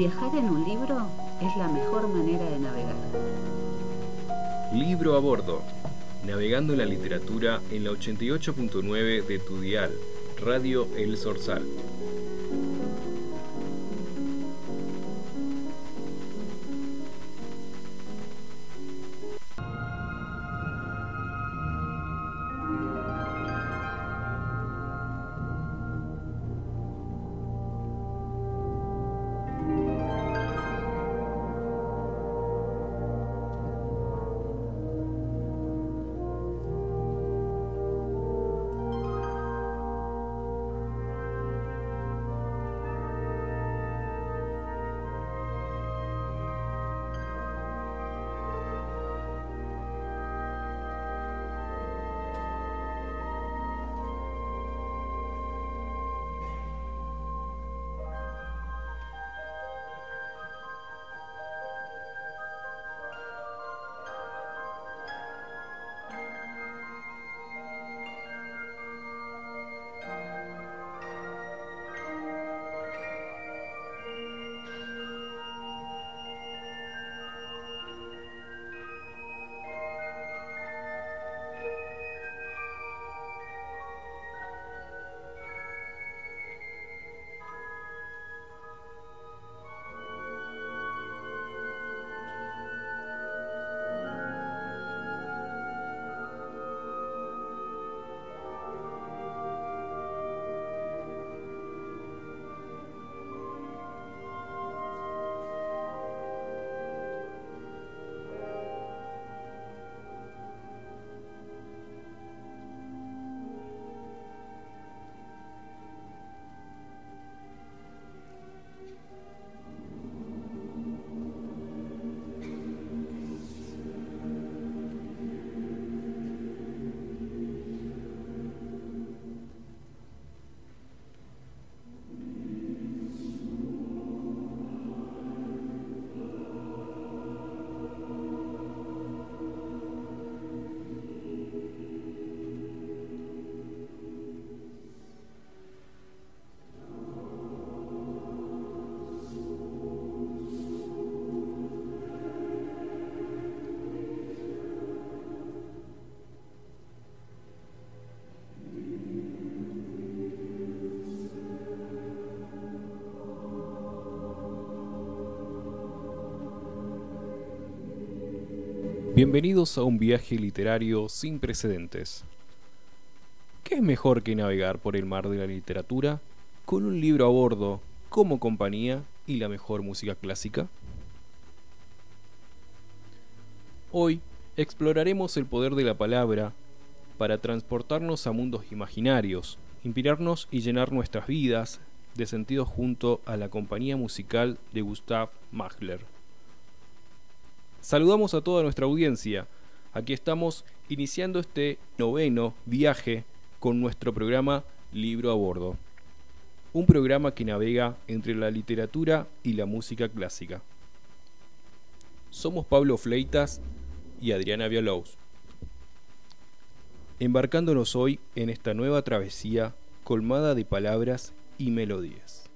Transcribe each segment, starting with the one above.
Viajar en un libro es la mejor manera de navegar. Libro a bordo. Navegando la literatura en la 88.9 de tu dial, Radio El Sorsal. Bienvenidos a un viaje literario sin precedentes. ¿Qué es mejor que navegar por el mar de la literatura con un libro a bordo como compañía y la mejor música clásica? Hoy exploraremos el poder de la palabra para transportarnos a mundos imaginarios, inspirarnos y llenar nuestras vidas de sentido junto a la compañía musical de Gustav Mahler. Saludamos a toda nuestra audiencia. Aquí estamos iniciando este noveno viaje con nuestro programa Libro a Bordo. Un programa que navega entre la literatura y la música clásica. Somos Pablo Fleitas y Adriana Vialaus. Embarcándonos hoy en esta nueva travesía colmada de palabras y melodías.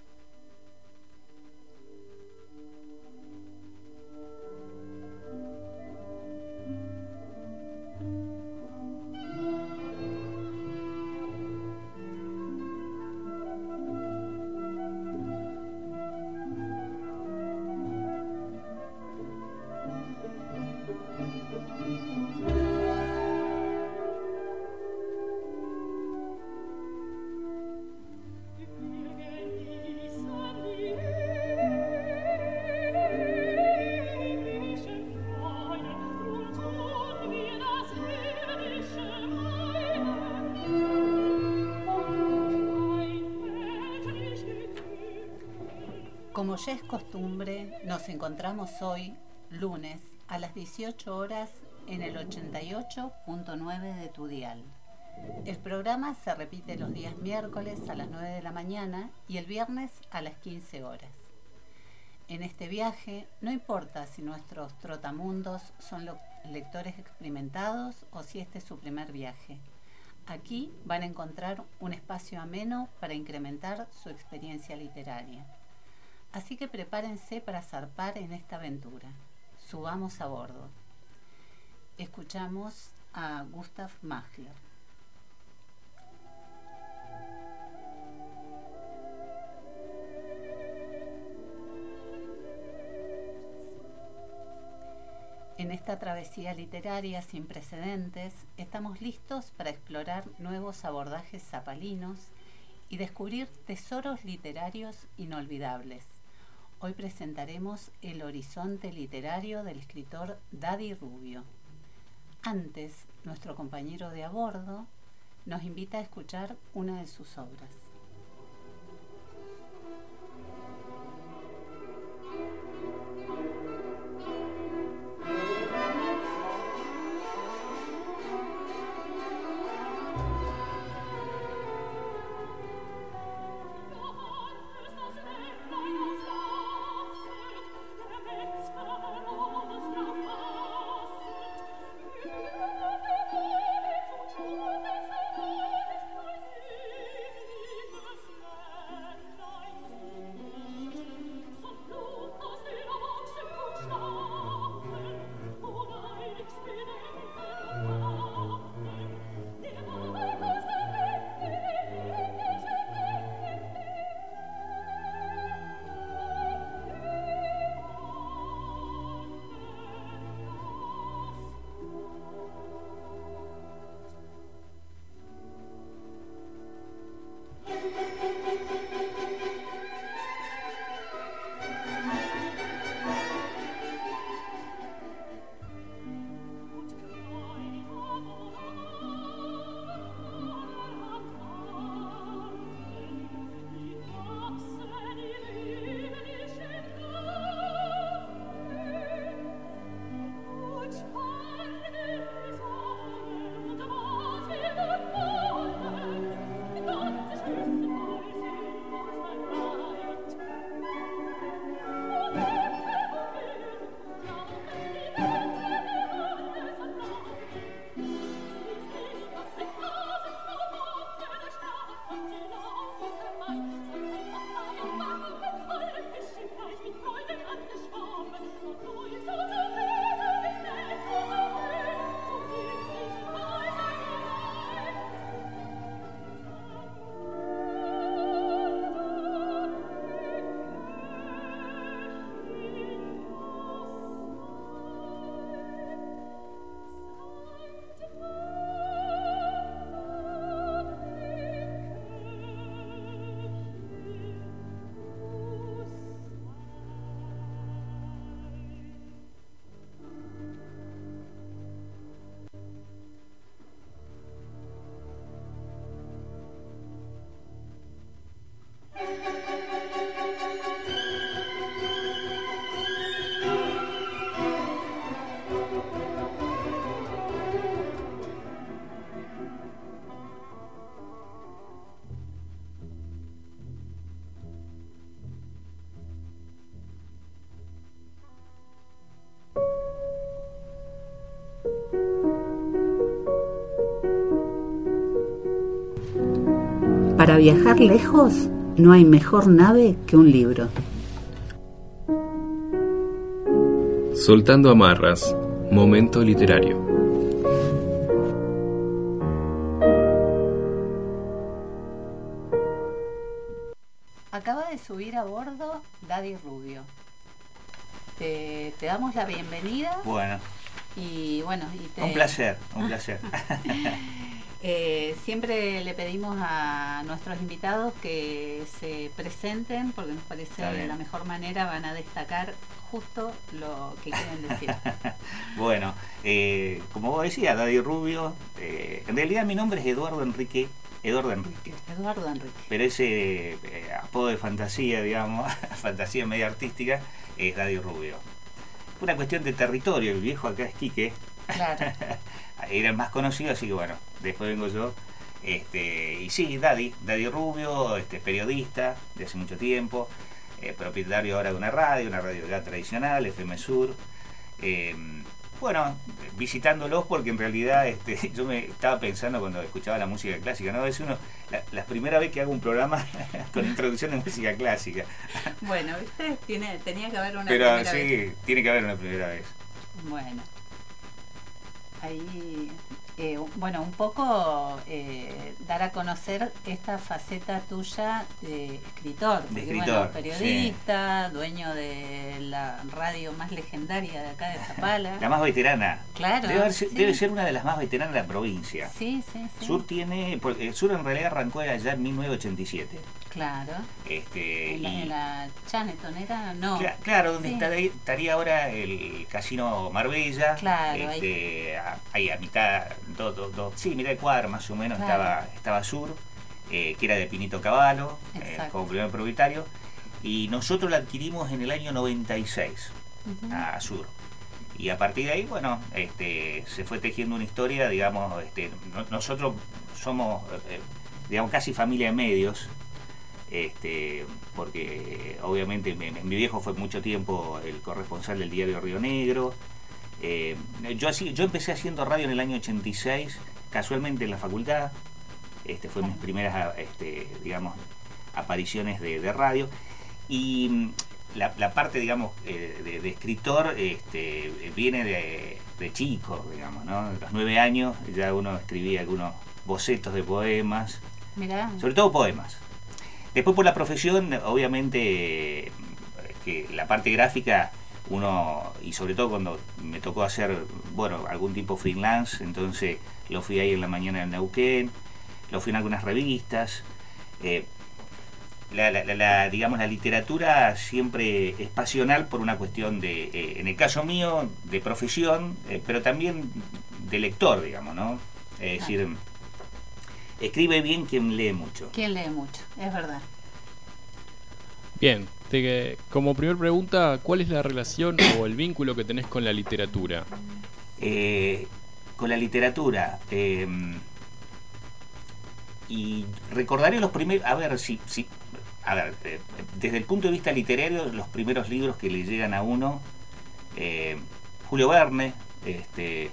Ya es costumbre, nos encontramos hoy, lunes, a las 18 horas en el 88.9 de tu dial. El programa se repite los días miércoles a las 9 de la mañana y el viernes a las 15 horas. En este viaje, no importa si nuestros trotamundos son lectores experimentados o si este es su primer viaje. Aquí van a encontrar un espacio ameno para incrementar su experiencia literaria. Así que prepárense para zarpar en esta aventura. Subamos a bordo. Escuchamos a Gustav Mahler. En esta travesía literaria sin precedentes, estamos listos para explorar nuevos abordajes zapalinos y descubrir tesoros literarios inolvidables. Hoy presentaremos El horizonte literario del escritor Daddy Rubio. Antes, nuestro compañero de a bordo nos invita a escuchar una de sus obras. Para viajar lejos no hay mejor nave que un libro. Soltando amarras, momento literario. Acaba de subir a bordo Daddy Rubio. Te, te damos la bienvenida. Bueno. Y bueno, un placer, un placer. Eh, siempre le pedimos a nuestros invitados que se presenten porque nos parece de la mejor manera van a destacar justo lo que quieren decir. bueno, eh, como vos decías, Daddy Rubio, eh, en realidad mi nombre es Eduardo Enrique. Eduardo Enrique. Eduardo Enrique. Pero ese apodo de fantasía, digamos, fantasía media artística, es Daddy Rubio. Una cuestión de territorio, el viejo acá es Quique. Claro. era el más conocido, así que bueno, después vengo yo. Este, y sí, Daddy, Daddy Rubio, este, periodista de hace mucho tiempo, eh, propietario ahora de una radio, una radio ya tradicional, FM Sur. Em, bueno, visitándolos porque en realidad este, yo me estaba pensando cuando escuchaba la música clásica, ¿no? Es uno, la, primera vez que hago un programa con introducción de música clásica. Bueno, ¿viste? Tiene, tenía que haber una Pero sí, tiene que haber una primera vez. Bueno. Ahí eh, bueno, un poco eh, dar a conocer esta faceta tuya de escritor, de periodista, dueño de la radio más legendaria de acá de Zapala. La más veterana. Claro. Debe, ser una de las más veteranas de la provincia. Sí, sí, sí. Sur tiene, el Sur en realidad arrancó allá en 1987. Claro. Este, en, la, Chaneton era, no. claro, donde estaría ahora el Casino Marbella. Claro. Este, ahí. A, mitad, dos, dos, sí, mitad de cuadra más o menos estaba, estaba Sur, eh, que era de Pinito Caballo, eh, como primer propietario. Y nosotros la adquirimos en el año 96 a Sur. Y a partir de ahí, bueno, este, se fue tejiendo una historia, digamos, este, nosotros somos, eh, digamos, casi familia de medios este, porque obviamente mi, viejo fue mucho tiempo el corresponsal del diario Río Negro. Eh, yo, así, yo empecé haciendo radio en el año 86, casualmente en la facultad. Este, fue mis primeras, este, digamos, apariciones de, radio. Y mm, la, parte, digamos, eh, de, escritor este, viene de, chico, digamos, ¿no? A los nueve años ya uno escribía algunos bocetos de poemas. Sobre todo poemas. Después por la profesión, obviamente que la parte gráfica, uno, y sobre todo cuando me tocó hacer, bueno, algún tipo freelance, entonces lo fui ahí en la mañana en Neuquén, lo fui en algunas revistas. Eh, la, digamos, la literatura siempre es pasional por una cuestión de, eh, en el caso mío, de profesión, eh, pero también de lector, digamos, ¿no? Es decir, escribe bien quien lee mucho. Quien lee mucho, es verdad. Bien, como primera pregunta, ¿cuál es la relación o el vínculo que tenés con la literatura? Eh, con la literatura. Eh, y recordaré los primeros. A ver, si. si a ver, eh, desde el punto de vista literario, los primeros libros que le llegan a uno. Julio Verne, este,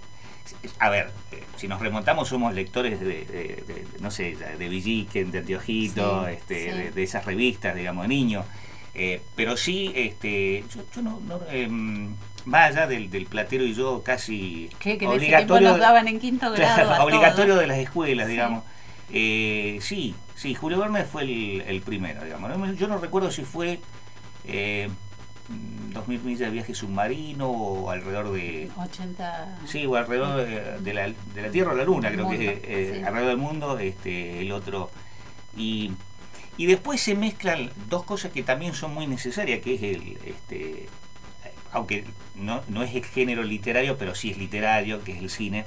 a ver, eh, si nos remontamos somos lectores de, no sé, de Villiquen, de Antiojito, este, De, esas revistas, digamos, de niños. Eh, pero sí, este, yo, no, em, más allá del, platero y yo casi ¿Qué, que obligatorio, nos daban en quinto grado obligatorio de las escuelas, digamos. Eh, sí, sí, Julio Verne fue el, primero, digamos. Yo no recuerdo si fue 2.000 millas de viaje submarino o alrededor de... 80... Sí, o alrededor de, la, de la, Tierra o la Luna, creo que es eh, alrededor del mundo, este, el otro... Y, y después se mezclan dos cosas que también son muy necesarias, que es el... Este, aunque no, no es el género literario, pero sí es literario, que es el cine,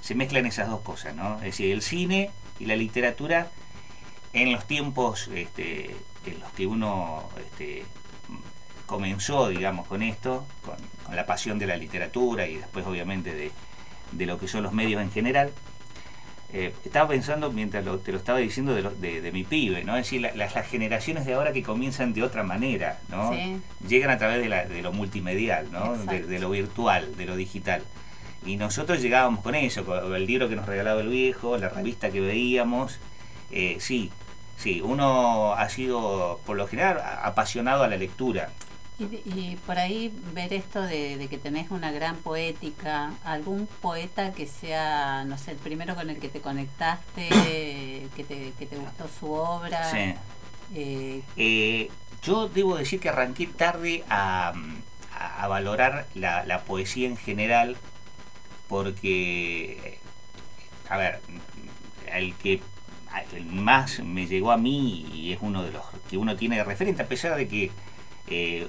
se mezclan esas dos cosas, ¿no? Es decir, el cine y la literatura en los tiempos este, en los que uno este, comenzó, digamos, con esto, con, la pasión de la literatura y después obviamente de, lo que son los medios en general. Eh, estaba pensando, mientras te lo estaba diciendo, de, de, mi pibe, ¿no? Es decir, las, generaciones de ahora que comienzan de otra manera, ¿no? Llegan a través de, lo multimedial, ¿no? De, lo virtual, de lo digital. Y nosotros llegábamos con eso, con el libro que nos regalaba el viejo, la revista que veíamos. Eh, sí, sí, uno ha sido, por lo general, apasionado a la lectura. Y, por ahí ver esto de, que tenés una gran poética, algún poeta que sea, no sé, el primero con el que te conectaste, que te, que te gustó su obra. Sí. Eh, eh, yo debo decir que arranqué tarde a, valorar la, poesía en general, porque, a ver, el que más me llegó a mí y es uno de los que uno tiene de referente, a pesar de que eh,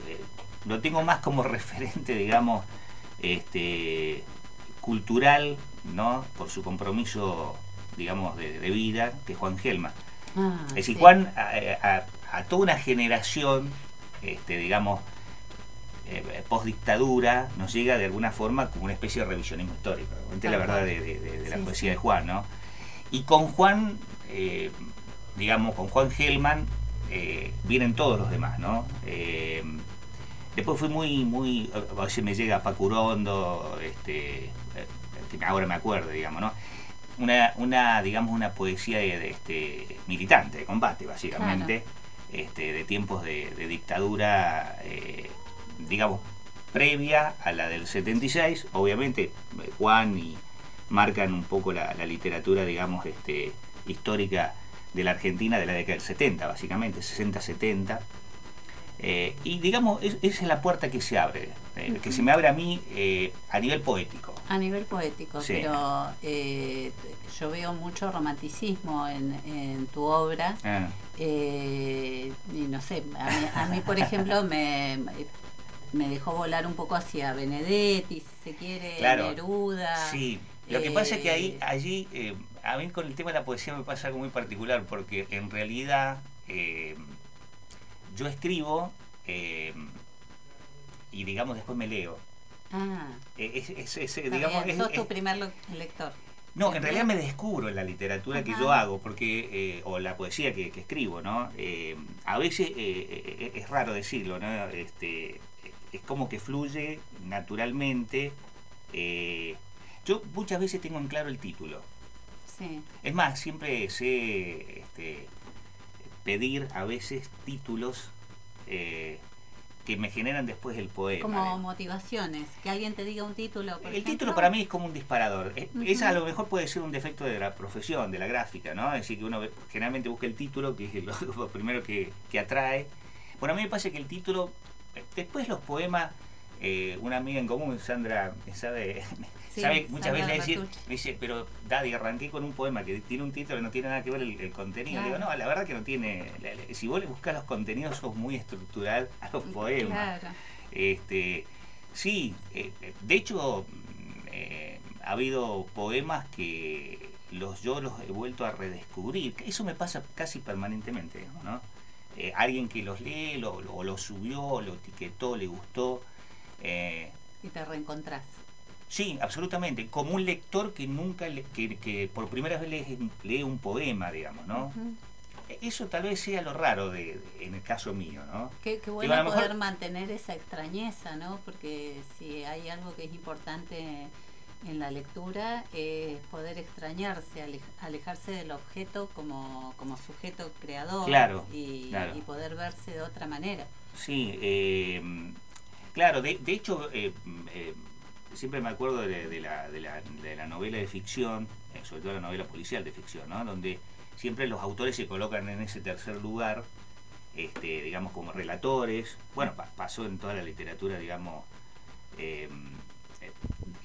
lo tengo más como referente, digamos, este, cultural, ¿no? Por su compromiso, digamos, de, vida, que Juan Gelma. Ah, es decir, Juan a, toda una generación, este, digamos, eh, post dictadura, nos llega de alguna forma como una especie de revisionismo histórico. la verdad de, la poesía de Juan, ¿no? Y con Juan, eh, digamos, con Juan Gelman, eh, vienen todos los demás, ¿no? Eh, Después fui muy, muy, a veces me llega Pacurondo, este, ahora me acuerdo, digamos, ¿no? Una, una digamos, una poesía de, este, militante, de combate, básicamente, este, de tiempos de, dictadura, eh, digamos, previa a la del 76, obviamente Juan y marcan un poco la, literatura, digamos, este, histórica de la Argentina de la década del 70, básicamente, 60-70. Eh, y digamos, esa es la puerta que se abre, eh, que se me abre a mí eh, a nivel poético. A nivel poético, pero yo veo mucho romanticismo en, tu obra. Ah. y no sé, a mí, por ejemplo, me, me dejó volar un poco hacia Benedetti, si se quiere, Neruda. Sí, lo que pasa es que ahí, allí, a mí con el tema de la poesía me pasa algo muy particular, porque en realidad yo escribo eh, y digamos después me leo. Ah. Eh, es, es, digamos, sos tu primer lector. No, en realidad me descubro en la literatura que yo hago, porque eh, o la poesía que, escribo, ¿no? a veces es raro decirlo, ¿no? Este, es como que fluye naturalmente. yo muchas veces tengo en claro el título. Sí. Es más, siempre sé este, pedir a veces títulos eh, que me generan después el poema. Como motivaciones, que alguien te diga un título. el título para mí es como un disparador. Esa a lo mejor puede ser un defecto de la profesión, de la gráfica, ¿no? Es decir, que uno generalmente busca el título, que es lo, primero que, que atrae. Bueno, a mí me parece que el título, eh, después los poemas eh, una amiga en común, Sandra, sabe, sabe muchas veces decir, me dice, pero Daddy, arranqué con un poema que tiene un título que no tiene nada que ver el, contenido. Digo, no, la verdad que no tiene. si vos le buscas los contenidos, sos muy estructural a los poemas. Este, sí, eh, de hecho, eh, ha habido poemas que los yo los he vuelto a redescubrir. Eso me pasa casi permanentemente, ¿no? alguien que los lee, lo, lo, lo subió, lo etiquetó, le gustó eh, y te reencontrás. Sí, absolutamente. Como un lector que nunca, que, que, por primera vez lee, un poema, digamos, ¿no? E, eso tal vez sea lo raro de, en el caso mío, ¿no? Qué, bueno poder mantener esa extrañeza, ¿no? Porque si hay algo que es importante en la lectura es poder extrañarse, alejarse del objeto como, como sujeto creador claro, y, y, poder verse de otra manera. Sí, eh, Claro, de, hecho, eh, eh, siempre me acuerdo de, la, de, la, de, la, novela de ficción, eh, sobre todo la novela policial de ficción, ¿no? donde siempre los autores se colocan en ese tercer lugar, este, digamos, como relatores. Bueno, pasó en toda la literatura, digamos, en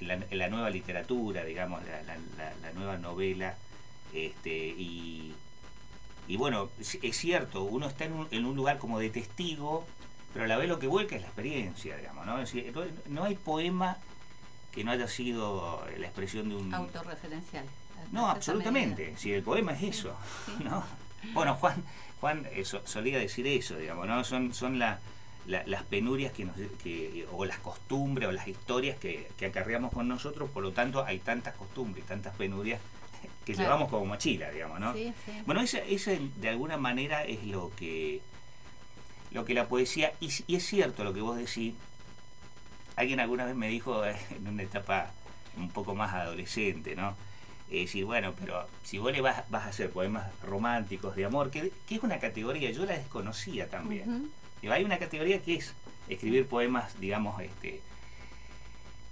la, nueva literatura, digamos, la, nueva novela. Este, y, y bueno, es cierto, uno está en un, en un lugar como de testigo pero a la vez lo que vuelca es la experiencia, digamos, ¿no? no hay poema que no haya sido la expresión de un... Autorreferencial. No, absolutamente, si el poema es eso, ¿no? Bueno, Juan, Juan eh, solía decir eso, digamos, ¿no? Son, son las penurias que, nos, que o las costumbres o las historias que, que, acarreamos con nosotros, por lo tanto hay tantas costumbres, tantas penurias que llevamos como mochila, digamos, ¿no? Bueno, esa, esa de alguna manera es lo que lo que la poesía, y, es cierto lo que vos decís, alguien alguna vez me dijo en una etapa un poco más adolescente, ¿no? Es decir, bueno, pero si vos le vas, vas a hacer poemas románticos de amor, que, es una categoría, yo la desconocía también. Hay una categoría que es escribir poemas, digamos, este.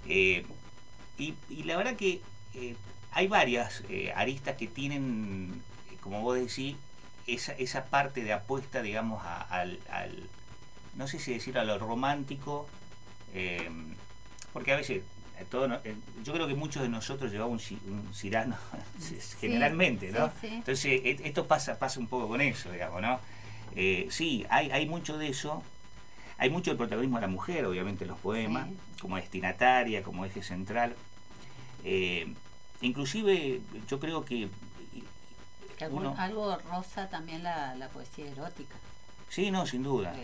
Eh, y, la verdad que eh, hay varias eh, aristas que tienen, como vos decís, esa, esa parte de apuesta, digamos, al, no sé si decir a lo romántico, eh, porque a veces eh, todo eh, yo creo que muchos de nosotros llevamos un, cirano generalmente, ¿no? Entonces esto pasa pasa un poco con eso, digamos, ¿no? sí, hay, hay mucho de eso. Hay mucho del protagonismo de la mujer, obviamente, en los poemas, como destinataria, como eje central. inclusive yo creo que algo rosa también la, poesía erótica. Sí, no, sin duda.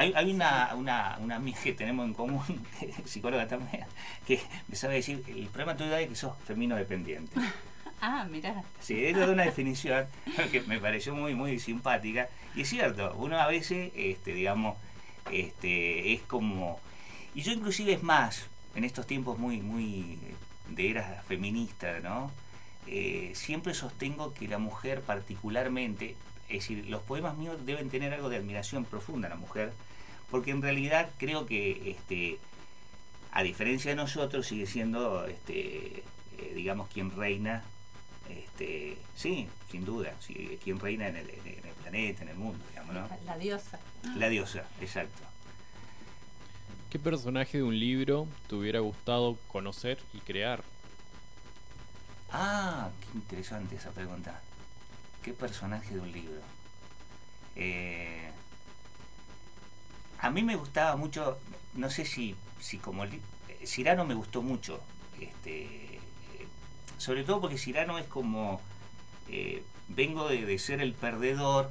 Hay, hay una, una, una, amiga que tenemos en común, psicóloga también, que me sabe decir, el problema tuyo es que sos femenino dependiente. ah, mira. Sí, eso es una definición que me pareció muy, muy simpática. Y es cierto, uno a veces, este, digamos, Este, es como... Y yo inclusive es más, en estos tiempos muy, muy de era feminista, ¿no? Eh, siempre sostengo que la mujer particularmente, es decir, los poemas míos deben tener algo de admiración profunda a la mujer, porque en realidad creo que, este, a diferencia de nosotros, sigue siendo, este, eh, digamos, quien reina, este, sí, sin duda, sí, quien reina en el, planeta, en el mundo, digamos, ¿no? La diosa. La diosa, exacto. ¿Qué personaje de un libro te hubiera gustado conocer y crear? Ah, qué interesante esa pregunta. ¿Qué personaje de un libro? Eh, a mí me gustaba mucho, no sé si, si como Cirano me gustó mucho, este, eh, sobre todo porque Cirano es como, eh, vengo de, ser el perdedor,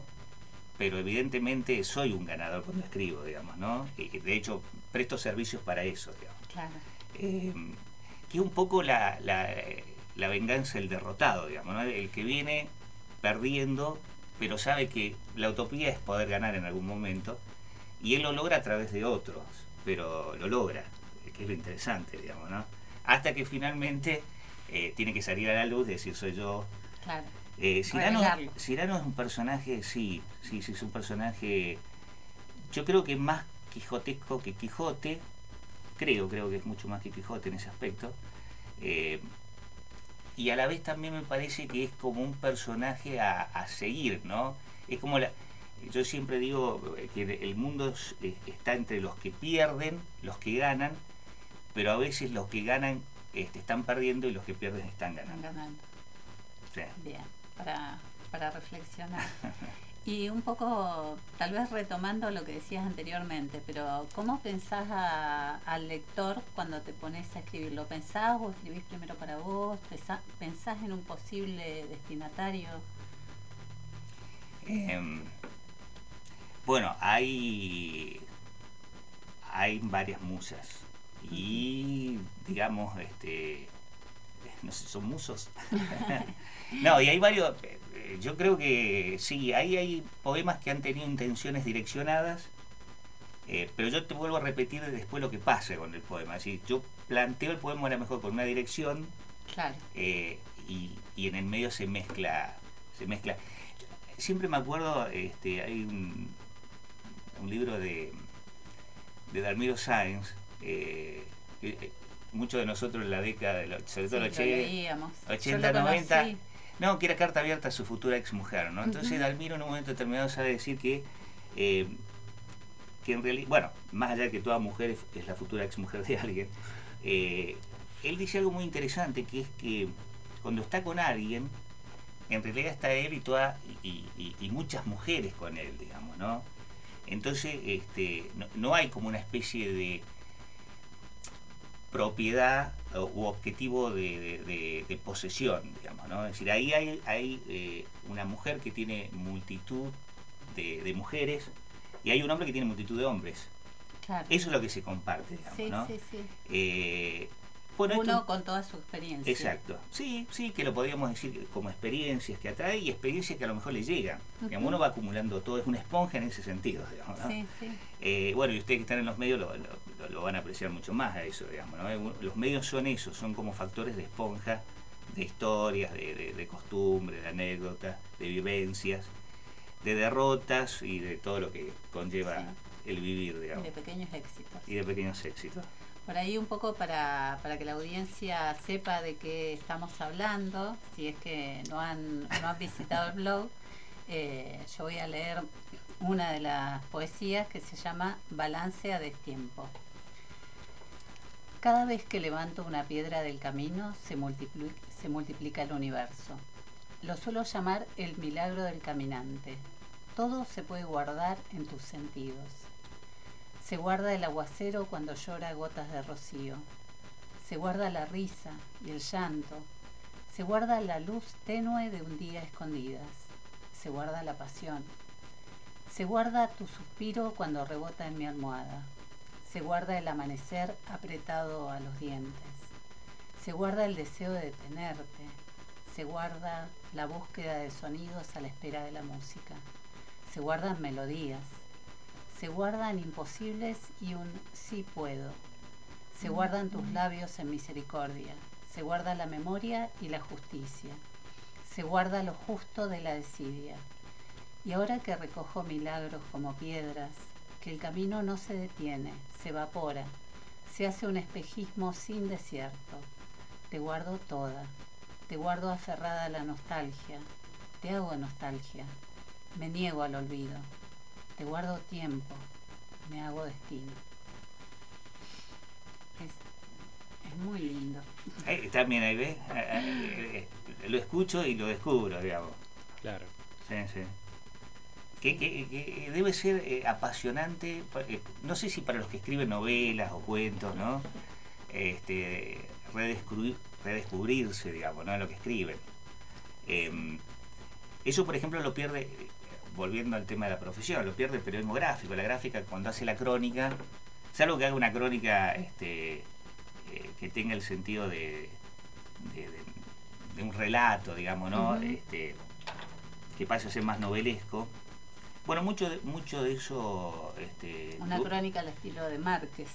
pero evidentemente soy un ganador cuando escribo, digamos, ¿no? de hecho, presto servicios para eso, digamos. Claro. que es un poco la, la venganza del derrotado, digamos, ¿no? el que viene perdiendo, pero sabe que la utopía es poder ganar en algún momento, y él lo logra a través de otros, pero lo logra, que es lo interesante, digamos, ¿no? Hasta que finalmente eh, tiene que salir a la luz decir soy yo. Claro. Eh, Cirano, es un personaje, sí, sí, sí, es un personaje, yo creo que más quijotesco que Quijote, creo, creo que es mucho más que Quijote en ese aspecto. Eh, y a la vez también me parece que es como un personaje a, seguir, ¿no? Es como la... Yo siempre digo que el mundo está entre los que pierden, los que ganan, pero a veces los que ganan este, están perdiendo y los que pierden están ganando. ganando. Bien, para, para reflexionar. Y un poco, tal vez retomando lo que decías anteriormente, pero ¿cómo pensás al lector cuando te pones a escribir? ¿Lo pensás o escribís primero para vos? ¿Pensás, en un posible destinatario? Em, bueno, hay, hay varias musas y digamos, este, no sé, son musos. no, y hay varios, eh, yo creo que sí, ahí hay poemas que han tenido intenciones direccionadas, eh, pero yo te vuelvo a repetir después lo que pasa con el poema. Es decir, yo planteo el poema a lo mejor con una dirección eh, y, en el medio se mezcla, se mezcla. Siempre me acuerdo, este, hay un, libro de, de Dalmiro Sáenz, muchos de nosotros en la década, de sobre todo 80, 90, no, que era carta abierta a su futura ex mujer, ¿no? Entonces Dalmiro en un momento determinado sabe decir que, eh, que en realidad, bueno, más allá de que toda mujer es, la futura ex mujer de alguien, eh, él dice algo muy interesante, que es que cuando está con alguien, en realidad está él y, toda, y, muchas mujeres con él, digamos, ¿no? Entonces, este, no hay como una especie de propiedad u objetivo de, posesión, digamos, ¿no? Es decir, ahí hay, hay eh, una mujer que tiene multitud de, mujeres y hay un hombre que tiene multitud de hombres. Eso es lo que se comparte, digamos, sí, Sí, sí. Eh, Uno con toda su experiencia. Exacto. Sí, sí, que lo podríamos decir como experiencias que atrae y experiencias que a lo mejor le llegan. Uno va acumulando todo, es una esponja en ese sentido, digamos, ¿no? Sí, sí. Eh, bueno, y ustedes que están en los medios lo, lo, van a apreciar mucho más a eso, digamos. ¿no? Los medios son eso, son como factores de esponja de historias, de, de, costumbres, de anécdotas, de vivencias, de derrotas y de todo lo que conlleva el vivir, digamos. Y de pequeños éxitos. Y de pequeños éxitos. Por ahí un poco para, para que la audiencia sepa de qué estamos hablando, si es que no han, no han visitado el blog, eh, yo voy a leer una de las poesías que se llama Balance a destiempo. Cada vez que levanto una piedra del camino se multiplica, se multiplica el universo. Lo suelo llamar el milagro del caminante. Todo se puede guardar en tus sentidos. Se guarda el aguacero cuando llora gotas de rocío. Se guarda la risa y el llanto. Se guarda la luz tenue de un día escondidas. Se guarda la pasión. Se guarda tu suspiro cuando rebota en mi almohada. Se guarda el amanecer apretado a los dientes. Se guarda el deseo de tenerte. Se guarda la búsqueda de sonidos a la espera de la música. Se guardan melodías. Se guardan imposibles y un sí puedo. Se guardan tus labios en misericordia. Se guarda la memoria y la justicia. Se guarda lo justo de la desidia. Y ahora que recojo milagros como piedras, que el camino no se detiene, se evapora, se hace un espejismo sin desierto. Te guardo toda, te guardo aferrada a la nostalgia, te hago nostalgia, me niego al olvido, te guardo tiempo, me hago destino. Es, muy lindo. también ahí ves, eh, eh, eh, lo escucho y lo descubro, digamos. Claro. Sí, sí que, debe ser eh, apasionante, eh, no sé si para los que escriben novelas o cuentos, ¿no? Este, redescubrir, redescubrirse, digamos, ¿no? En lo que escriben. Em, eso, por ejemplo, lo pierde, volviendo al tema de la profesión, lo pierde el periodismo gráfico. La gráfica, cuando hace la crónica, salvo que haga una crónica este, eh, que tenga el sentido de, de, un relato, digamos, ¿no? este, que pase a ser más novelesco bueno, mucho de, mucho de eso... Este, Una crónica al estilo de Márquez.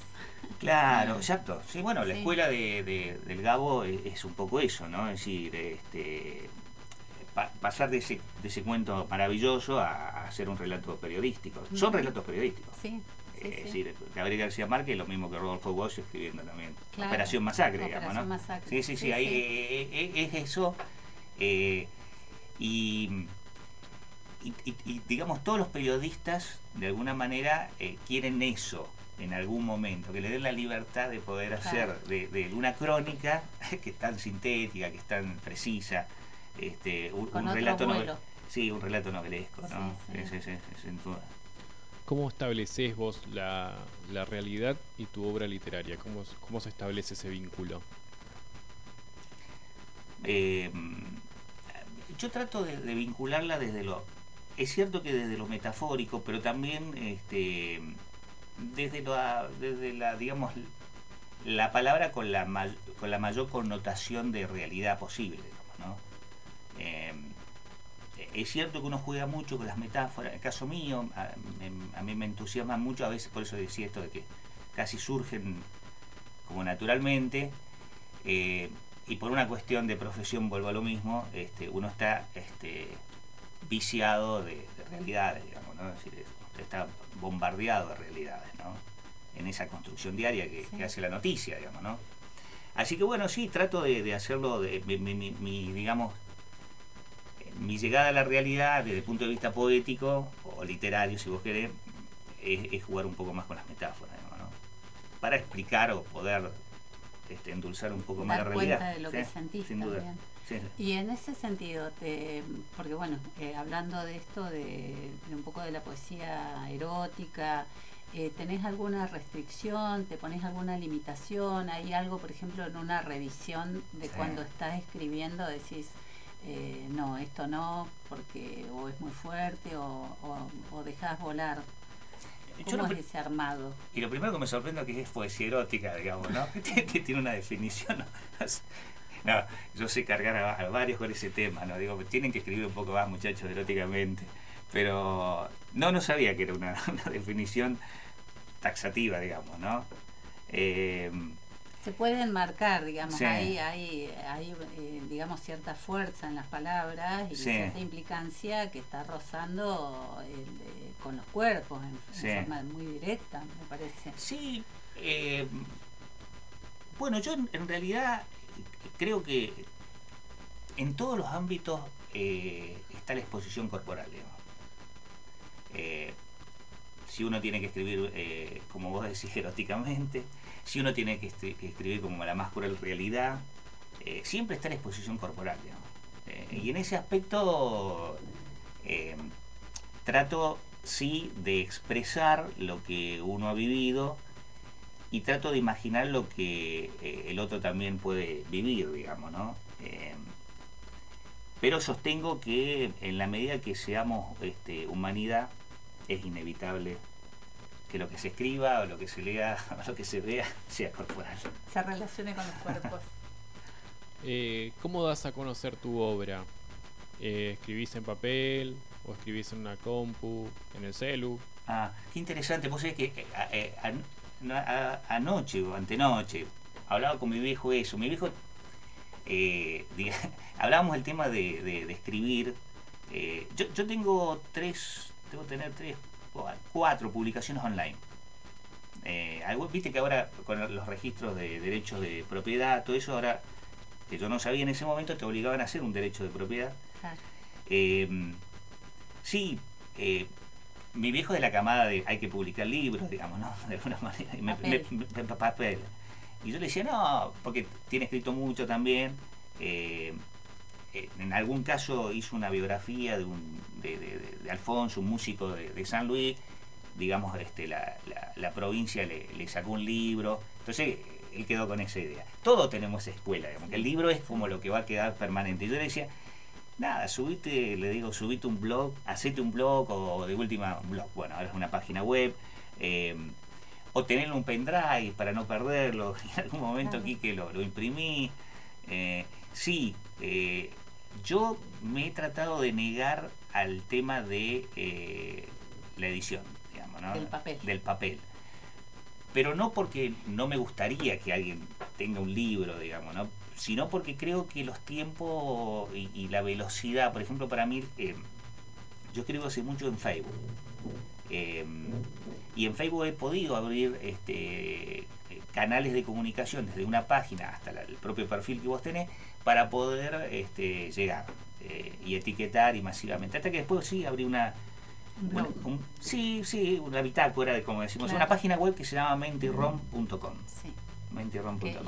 Claro, exacto. Sí, bueno, la escuela de, del Gabo es, un poco eso, ¿no? Es decir, este, pasar de ese, de ese cuento maravilloso a, hacer un relato periodístico. Son relatos periodísticos. Sí. Eh, es decir, Gabriel García Márquez es lo mismo que Rodolfo Bosch escribiendo también. Operación Masacre, digamos, ¿no? Sí, sí, sí, ahí eh, eh, es, eso. y y, digamos, todos los periodistas, de alguna manera, eh, quieren eso en algún momento, que le den la libertad de poder hacer de, una crónica que es tan sintética, que es tan precisa, este, un, relato sí, un relato novelesco, ¿no? ¿Cómo estableces vos la, la, realidad y tu obra literaria? ¿Cómo, cómo se establece ese vínculo? Eh, yo trato de, vincularla desde lo es cierto que desde lo metafórico, pero también este, desde, la, desde la, digamos, la palabra con la, con la mayor connotación de realidad posible. Em, es cierto que uno juega mucho con las metáforas. En el caso mío, a, mí me entusiasma mucho, a veces por eso decía esto de que casi surgen como naturalmente. Eh, y por una cuestión de profesión, vuelvo a lo mismo, este, uno está este, viciado de, realidades, digamos, ¿no? Es decir, está bombardeado de realidades, ¿no? En esa construcción diaria que, hace la noticia, digamos, ¿no? Así que bueno, sí, trato de, hacerlo, de, mi, digamos, mi llegada a la realidad desde el punto de vista poético o literario, si vos querés, es, jugar un poco más con las metáforas, ¿no? Para explicar o poder este, endulzar un poco más la realidad. de lo que sentís sin duda. Y en ese sentido, te, porque bueno, eh, hablando de esto, de, un poco de la poesía erótica, eh, ¿tenés alguna restricción? ¿Te pones alguna limitación? ¿Hay algo, por ejemplo, en una revisión de cuando estás escribiendo, decís, eh, no, esto no, porque o es muy fuerte o, o, dejás volar? ¿Cómo es ese armado? Y lo primero que me sorprende es que es poesía erótica, digamos, ¿no? que tiene una definición. no, yo sé cargar a, varios con ese tema, ¿no? Digo, tienen que escribir un poco más, muchachos, eróticamente. Pero no, no sabía que era una, definición taxativa, digamos, ¿no? Eh, se pueden marcar, digamos, hay, hay, hay eh, digamos, cierta fuerza en las palabras y cierta implicancia que está rozando con los cuerpos en, forma muy directa, me parece. Sí, eh, bueno, yo en realidad creo que en todos los ámbitos eh, está la exposición corporal. Eh, si uno tiene que escribir, eh, como vos decís, eróticamente, si uno tiene que, escribir como la más cruel realidad, siempre está la exposición corporal. y en ese aspecto trato, sí, de expresar lo que uno ha vivido y trato de imaginar lo que eh, el otro también puede vivir, digamos, ¿no? Eh, pero sostengo que en la medida que seamos este, humanidad, es inevitable que lo que se escriba o lo que se lea o lo que se vea sea corporal. Se relacione con los cuerpos. Eh, ¿Cómo das a conocer tu obra? ¿Escribís en papel? o escribís en una compu, en el celu. Ah, qué interesante. Vos sabés que eh, eh, anoche o antenoche hablaba con mi viejo eso. Mi viejo, eh, hablábamos del tema de, escribir. yo, yo tengo tres, tengo que tener tres, cuatro publicaciones online. Viste que ahora con los registros de derechos de propiedad, todo eso ahora que yo no sabía en ese momento, te obligaban a hacer un derecho de propiedad. sí, mi viejo de la camada de hay que publicar libros, digamos, ¿no? De alguna manera. Y, me, papel. y yo le decía, no, porque tiene escrito mucho también. Eh, eh, en algún caso hizo una biografía de, un, de, Alfonso, un músico de, San Luis. Digamos, este, la, la, provincia le, le, sacó un libro. Entonces, él quedó con esa idea. Todos tenemos esa escuela, digamos, que el libro es como lo que va a quedar permanente. Yo le decía, nada, subite, le digo, subite un blog, hacete un blog o de última un blog, bueno, ahora es una página web, eh, o tener un pendrive para no perderlo, en algún momento aquí que lo, imprimí. Eh, sí, eh, yo me he tratado de negar al tema de la edición, digamos, ¿no? Del papel. Del papel. Pero no porque no me gustaría que alguien tenga un libro, digamos, ¿no? sino porque creo que los tiempos y, la velocidad, por ejemplo, para mí, eh, yo escribo hace mucho en Facebook. Eh, y en Facebook he podido abrir este, canales de comunicación desde una página hasta el propio perfil que vos tenés para poder este, llegar eh, y etiquetar y masivamente. Hasta que después sí abrí una, sí, sí, una bitácora de como decimos, una página web que se llama mentirom.com. Sí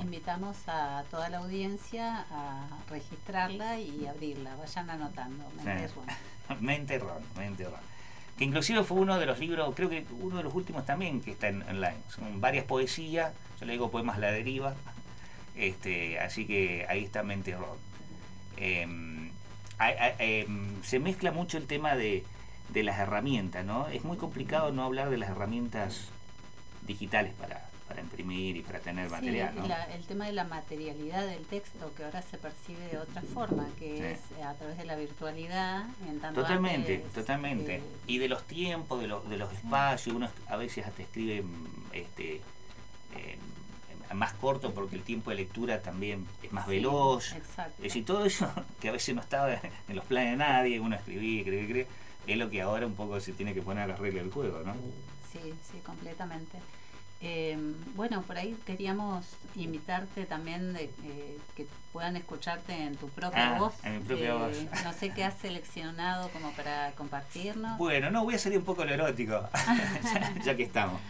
invitamos a toda la audiencia a registrarla y abrirla. Vayan anotando. Mente Ron. Mente Ron, Que inclusive fue uno de los libros, creo que uno de los últimos también que está en online. Son varias poesías, yo le digo poemas La Deriva. Este, así que ahí está Mente Ron. Em, em, se mezcla mucho el tema de, de las herramientas, ¿no? Es muy complicado no hablar de las herramientas digitales para, para imprimir y para tener material. el tema de la materialidad del texto que ahora se percibe de otra forma, que es a través de la virtualidad. En tanto totalmente, totalmente. y de los tiempos, de, los de los espacios, uno a veces hasta escribe este, más corto porque el tiempo de lectura también es más veloz. Exacto. Es decir, todo eso que a veces no estaba en los planes de nadie, uno escribía, escribía, escribía, es lo que ahora un poco se tiene que poner a la regla del juego, ¿no? Sí, sí, completamente. Eh, bueno, por ahí queríamos invitarte también de eh, que puedan escucharte en tu propia ah, voz. En mi propia eh, voz. No sé qué has seleccionado como para compartirnos. Bueno, no, voy a salir un poco lo erótico, ya, que estamos.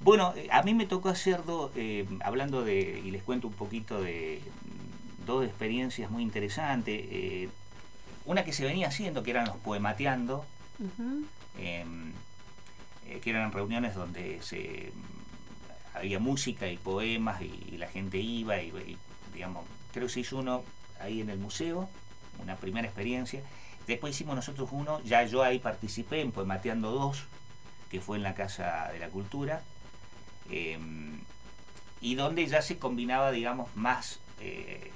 Em, bueno, a mí me tocó hacer dos, em, hablando de, y les cuento un poquito de dos experiencias muy interesantes. Eh, una que se venía haciendo, que eran los poemateando. Eh, que eran reuniones donde se había música y poemas y, la gente iba y, digamos, creo que se hizo uno ahí en el museo, una primera experiencia. Después hicimos nosotros uno, ya yo ahí participé en Poemateando 2, que fue en la Casa de la Cultura, em, y donde ya se combinaba, digamos, más, eh,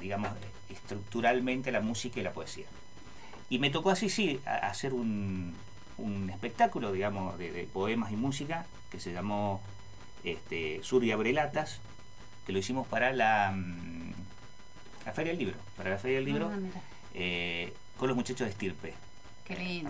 digamos, estructuralmente la música y la poesía. Y me tocó así, sí, hacer un, un espectáculo, digamos, de, poemas y música que se llamó este, Surya Brelatas, que lo hicimos para la, mm, la Feria del Libro, para la Feria del Libro, ah, eh, con los muchachos de Estirpe.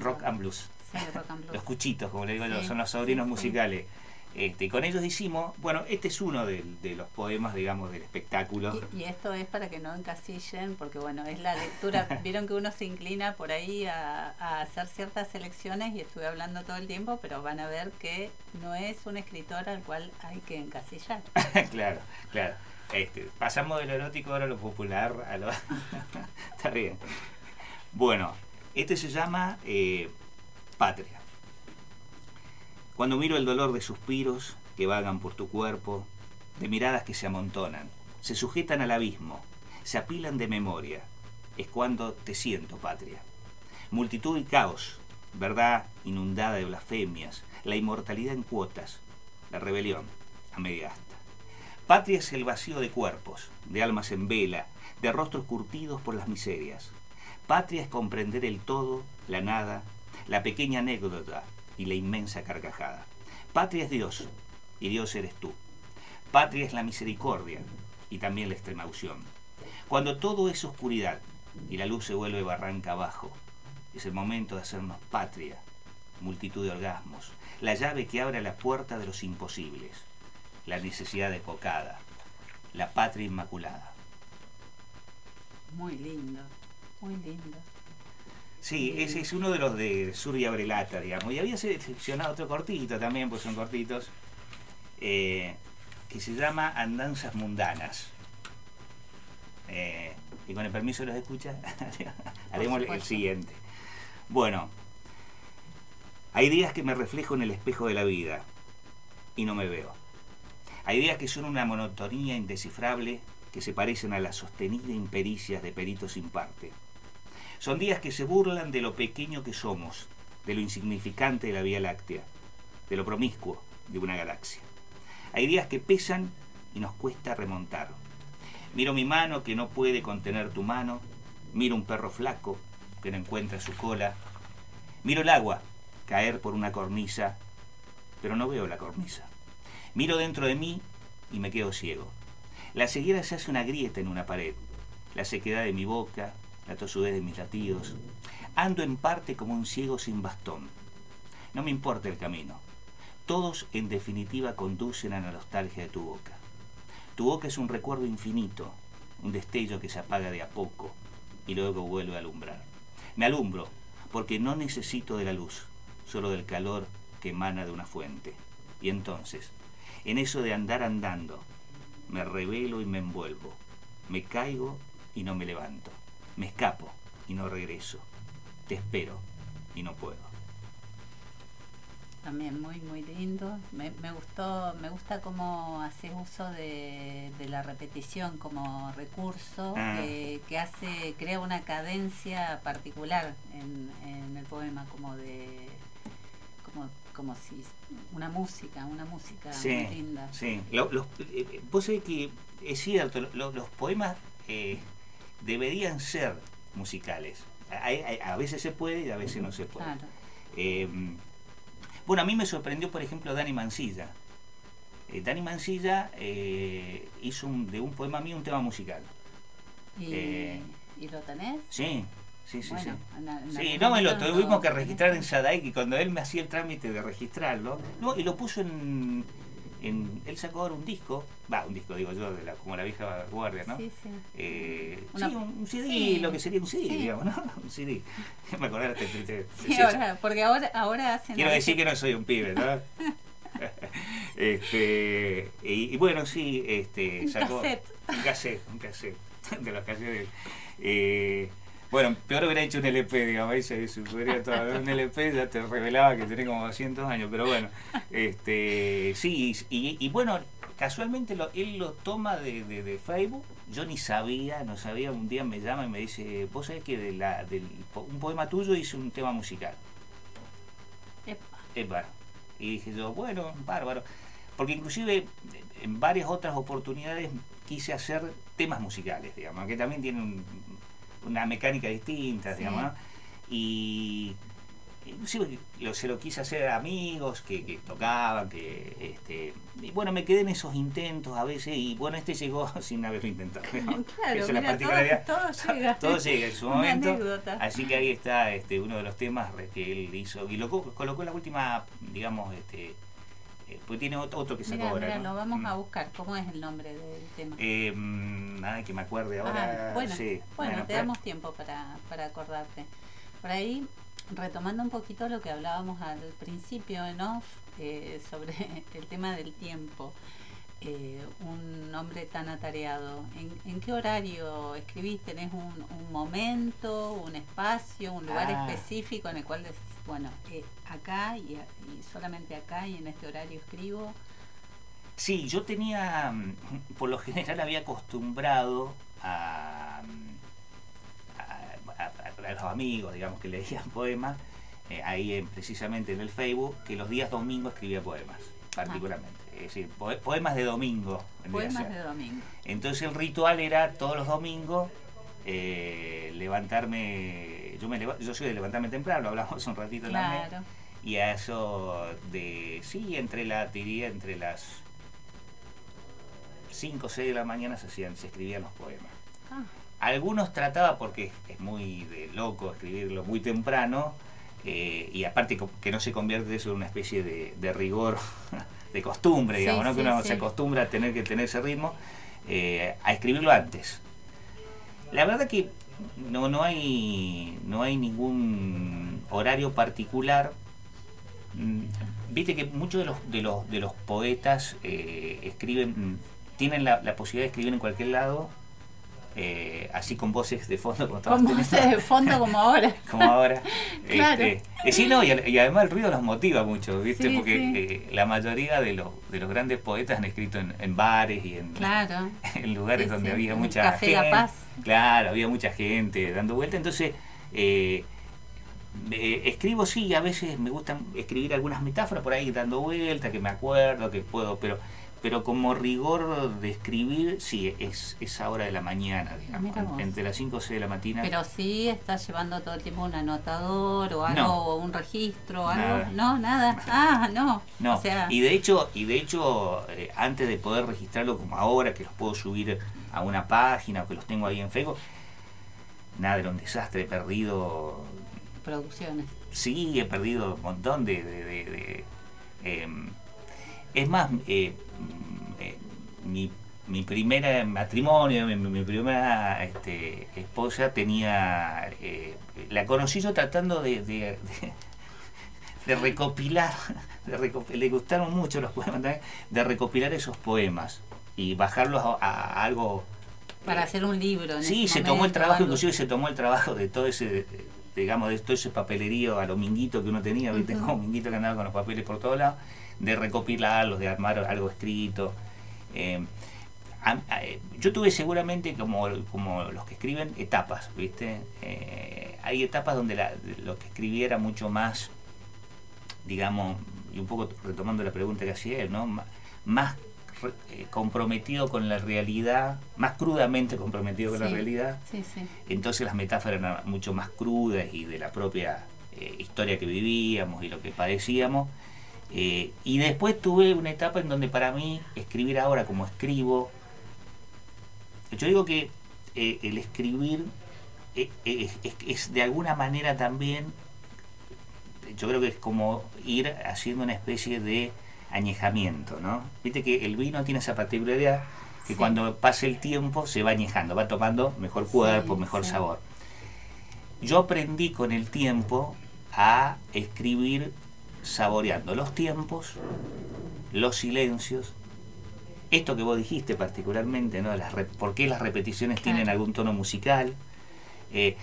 rock and Blues. los cuchitos, como le digo yo, son los sobrinos musicales. Este, con ellos hicimos, bueno, este es uno de, los poemas, digamos, del espectáculo. Y, esto es para que no encasillen, porque bueno, es la lectura, vieron que uno se inclina por ahí a, hacer ciertas selecciones y estuve hablando todo el tiempo, pero van a ver que no es un escritor al cual hay que encasillar. claro, claro. Este, pasamos de lo erótico ahora a lo popular, a lo... Está bien. Bueno, este se llama eh, Patria. Cuando miro el dolor de suspiros que vagan por tu cuerpo, de miradas que se amontonan, se sujetan al abismo, se apilan de memoria, es cuando te siento, patria. Multitud y caos, verdad inundada de blasfemias, la inmortalidad en cuotas, la rebelión a media asta. Patria es el vacío de cuerpos, de almas en vela, de rostros curtidos por las miserias. Patria es comprender el todo, la nada, la pequeña anécdota y la inmensa carcajada. Patria es Dios y Dios eres tú. Patria es la misericordia y también la extrema unción. Cuando todo es oscuridad y la luz se vuelve barranca abajo, es el momento de hacernos patria, multitud de orgasmos, la llave que abre la puerta de los imposibles, la necesidad desbocada, la patria inmaculada. Muy lindo, muy lindo. Sí, ese es uno de los de Surya Brelata, digamos. Y había seleccionado otro cortito también, pues son cortitos, eh, que se llama Andanzas Mundanas. Eh, y con el permiso de los escuchas, haremos el siguiente. Bueno, hay días que me reflejo en el espejo de la vida y no me veo. Hay días que son una monotonía indescifrable que se parecen a las sostenidas impericias de peritos sin parte. Son días que se burlan de lo pequeño que somos, de lo insignificante de la Vía Láctea, de lo promiscuo de una galaxia. Hay días que pesan y nos cuesta remontar. Miro mi mano que no puede contener tu mano, miro un perro flaco que no encuentra su cola, miro el agua caer por una cornisa, pero no veo la cornisa. Miro dentro de mí y me quedo ciego. La ceguera se hace una grieta en una pared, la sequedad de mi boca, la tosudez de mis latidos. Ando en parte como un ciego sin bastón. No me importa el camino. Todos en definitiva conducen a la nostalgia de tu boca. Tu boca es un recuerdo infinito, un destello que se apaga de a poco y luego vuelve a alumbrar. Me alumbro porque no necesito de la luz, solo del calor que emana de una fuente. Y entonces, en eso de andar andando, me revelo y me envuelvo, me caigo y no me levanto, me escapo y no regreso, te espero y no puedo. También muy muy lindo. Me, gustó, me gusta cómo haces uso de, la repetición como recurso ah. que hace, crea una cadencia particular en, en el poema, como de como si una música, una música muy linda. Sí, los, eh, vos sabés que es cierto, los poemas eh, deberían ser musicales. A, veces se puede y a veces no se puede. Eh, bueno, a mí me sorprendió, por ejemplo, Dani Mancilla. Dani Mancilla hizo de un poema mío un tema musical. ¿Y, ¿y lo tenés? Sí, Sí, sí, sí. sí, no, lo tuvimos que registrar en Sadaic y cuando él me hacía el trámite de registrarlo, no, y lo puso en, en él sacó ahora un disco, va, un disco digo yo, de la, como la vieja guardia, ¿no? Sí, sí. Eh, sí un, CD, lo que sería un CD, digamos, ¿no? Un CD. me acordé de, Sí, ahora, porque ahora, ahora hacen... Quiero decir que no soy un pibe, ¿no? este, y, bueno, sí, este, sacó... Cassette. Un cassette, un cassette, de los cassettes. Eh, bueno, peor hubiera hecho un LP, digamos, ahí se supondría todo. Un LP ya te revelaba que tenía como 200 años, pero bueno, este sí, y, bueno, casualmente él lo toma de, Facebook, yo ni sabía, no sabía, un día me llama y me dice, vos sabés que de la, del, un poema tuyo hice un tema musical. Epa. Epa. Y dije yo, bueno, bárbaro. Porque inclusive en varias otras oportunidades quise hacer temas musicales, digamos, que también tienen un, una mecánica distinta, digamos, Y inclusive se lo quise hacer a amigos que, tocaban, que este, y bueno, me quedé en esos intentos a veces y bueno, este llegó sin haberlo intentado. Claro, Todo, llega. todo llega en su momento. Así que ahí está este, uno de los temas que él hizo y lo colocó en la última, digamos, este, eh, pues tiene otro, que sacó ahora. Mira, lo vamos a mm. buscar. ¿Cómo es el nombre del tema? Eh, nada que me acuerde ahora. Ah, bueno, bueno, te damos tiempo para, para acordarte. Por ahí, retomando un poquito lo que hablábamos al principio en off eh, sobre el tema del tiempo. un nombre tan atareado. ¿En, qué horario escribís? ¿Tenés un, un momento, un espacio, un lugar ah. específico en el cual decís, bueno, eh, acá y, solamente acá y en este horario escribo. Sí, yo tenía, mm, por lo general había acostumbrado a, a, los amigos, digamos, que leían poemas, eh, ahí precisamente en el Facebook, que los días domingos escribía poemas, particularmente. Es decir, poemas de domingo. Poemas de domingo. Entonces el ritual era todos los domingos eh, levantarme, yo me yo soy de levantarme temprano, hablamos un ratito también. Y a eso de, sí, entre la, diría, entre las 5 o 6 de la mañana se hacían, se escribían los poemas. Ah. Algunos trataba, porque es muy de loco escribirlo muy temprano, eh, y aparte que no se convierte eso en una especie de, rigor de costumbre, digamos, ¿no? que uno se acostumbra a tener que tener ese ritmo, eh, a escribirlo antes. La verdad que no, no, hay, no hay ningún horario particular. Mm, viste que muchos de los, de los, de los poetas eh, escriben, tienen la, la posibilidad de escribir en cualquier lado eh, así con voces de fondo como Con voces de fondo como ahora. como ahora. Este, eh, sí, no, y, además el ruido los motiva mucho, ¿viste? Porque eh, la mayoría de los, de los grandes poetas han escrito en, bares y en, en lugares donde había mucha Café gente. La Paz. Claro, había mucha gente dando vuelta. Entonces, escribo, sí, a veces me gusta escribir algunas metáforas por ahí dando vuelta, que me acuerdo, que puedo, pero pero como rigor de escribir, sí, es esa hora de la mañana, digamos, entre las 5 o 6 de la mañana. Pero sí estás llevando todo el tiempo un anotador o algo, o un registro, algo, no, nada, ah, no. No, y de hecho, y de hecho eh, antes de poder registrarlo como ahora, que los puedo subir a una página o que los tengo ahí en Facebook, nada, era un desastre, he perdido... Producciones. Sí, he perdido un montón de... de, em, es más, eh, eh, mi, mi primer matrimonio, mi, primera este, esposa tenía, eh, la conocí yo tratando de, de, recopilar, le gustaron mucho los poemas de recopilar esos poemas y bajarlos a, algo... Para hacer un libro. sí, se tomó el trabajo, inclusive se tomó el trabajo de todo ese, digamos, de todo ese papelerío a lo minguito que uno tenía, ¿viste? Como minguito que andaba con los papeles por todos lados de recopilarlos, de armar algo escrito. Eh, eh, yo tuve seguramente, como, como los que escriben, etapas, ¿viste? Eh, hay etapas donde lo que escribí era mucho más, digamos, y un poco retomando la pregunta que hacía él, ¿no? Más comprometido con la realidad, más crudamente comprometido con la realidad. Entonces las metáforas eran mucho más crudas y de la propia historia que vivíamos y lo que padecíamos. Eh, y después tuve una etapa en donde para mí escribir ahora como escribo, yo digo que eh, el escribir eh, es, de alguna manera también, yo creo que es como ir haciendo una especie de añejamiento, ¿no? Viste que el vino tiene esa particularidad que cuando pasa el tiempo se va añejando, va tomando mejor cuerpo, mejor sabor. Yo aprendí con el tiempo a escribir saboreando los tiempos, los silencios, esto que vos dijiste particularmente, ¿no? Las ¿Por qué las repeticiones tienen algún tono musical? Eh,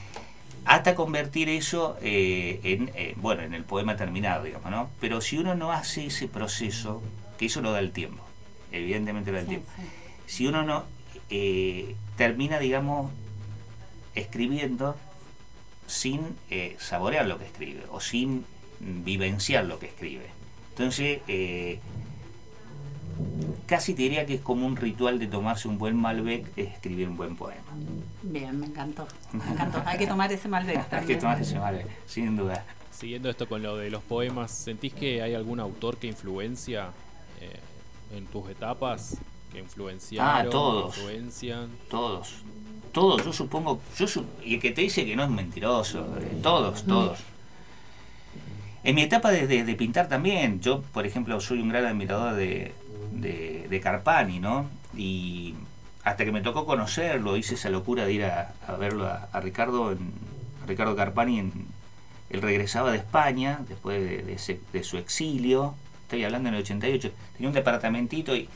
hasta convertir eso eh, en, eh, bueno, en el poema terminado, digamos, ¿no? Pero si uno no hace ese proceso, que eso lo da el tiempo, evidentemente lo da el tiempo, si uno no termina, digamos, escribiendo sin saborear lo que escribe, o sin vivenciar lo que escribe. Entonces, eh, casi te diría que es como un ritual de tomarse un buen Malbec, escribir un buen poema. Bien, me encantó. Me encantó. Hay que tomar ese Malbec Hay que tomar ese Malbec, sin duda. Siguiendo esto con lo de los poemas, ¿sentís que hay algún autor que influencia eh, en tus etapas? Que influenciaron, ah, todos, influencian. Todos, todos, yo supongo, yo y el que te dice que no es mentiroso, eh, todos, todos. En mi etapa de, pintar también, yo por ejemplo soy un gran admirador de, de, Carpani, ¿no? Y hasta que me tocó conocerlo, hice esa locura de ir a, verlo a, Ricardo, en, Ricardo Carpani, en, él regresaba de España después de, su exilio, estoy hablando en el 88, tenía un departamentito y,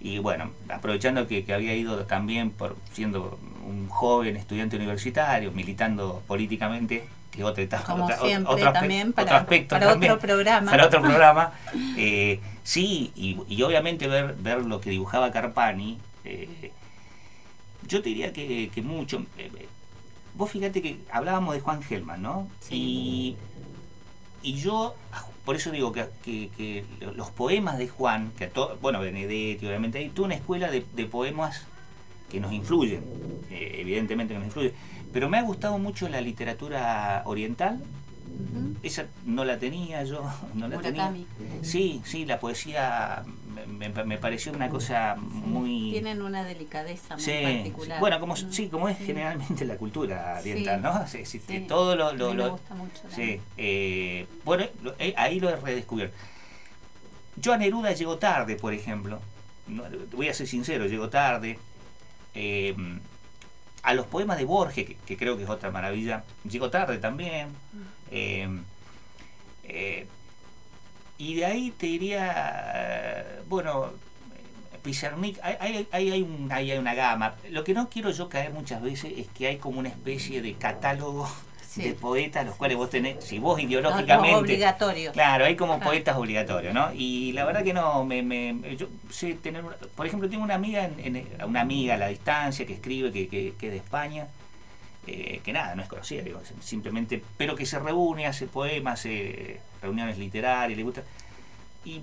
y bueno, aprovechando que, que, había ido también por siendo un joven estudiante universitario, militando políticamente, que otra Como siempre, también para, otro programa. Para otro programa. Eh, sí, y, obviamente ver, ver lo que dibujaba Carpani, eh, yo te diría que, mucho. Eh, vos fíjate que hablábamos de Juan Gelman, ¿no? Y, y yo, por eso digo que, los poemas de Juan, que bueno, Benedetti, obviamente, hay toda una escuela de, poemas que nos influyen, evidentemente que nos influyen. Pero me ha gustado mucho la literatura oriental. Esa no la tenía yo, no la tenía. Sí, sí, la poesía me, pareció una cosa muy... Tienen una delicadeza muy particular. Bueno, como, sí, como es generalmente la cultura oriental, ¿no? Sí, sí, todo lo... lo, me gusta mucho. Sí, eh, bueno, eh, ahí lo he redescubierto. Yo a Neruda llego tarde, por ejemplo. voy a ser sincero, llego tarde. Eh, a los poemas de Borges, que, creo que es otra maravilla, llego tarde también. Mm. Y de ahí te diría, bueno, Pizarnik, hay, hay, hay, un, hay, una gama. Lo que no quiero yo caer muchas veces es que hay como una especie de catálogo de poetas, los cuales vos tenés, si vos ideológicamente... obligatorio. Claro, hay como poetas obligatorios, ¿no? Y la verdad que no, me, me yo sé tener... por ejemplo, tengo una amiga, en, una amiga a la distancia que escribe, que, que, que es de España, eh, que nada, no es conocida, digo, simplemente, pero que se reúne, hace poemas, hace reuniones literarias, le gusta. Y